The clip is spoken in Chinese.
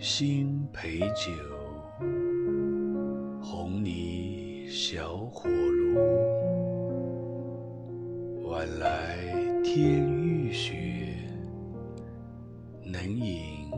新醅酒红泥小火炉。晚来天欲雪能饮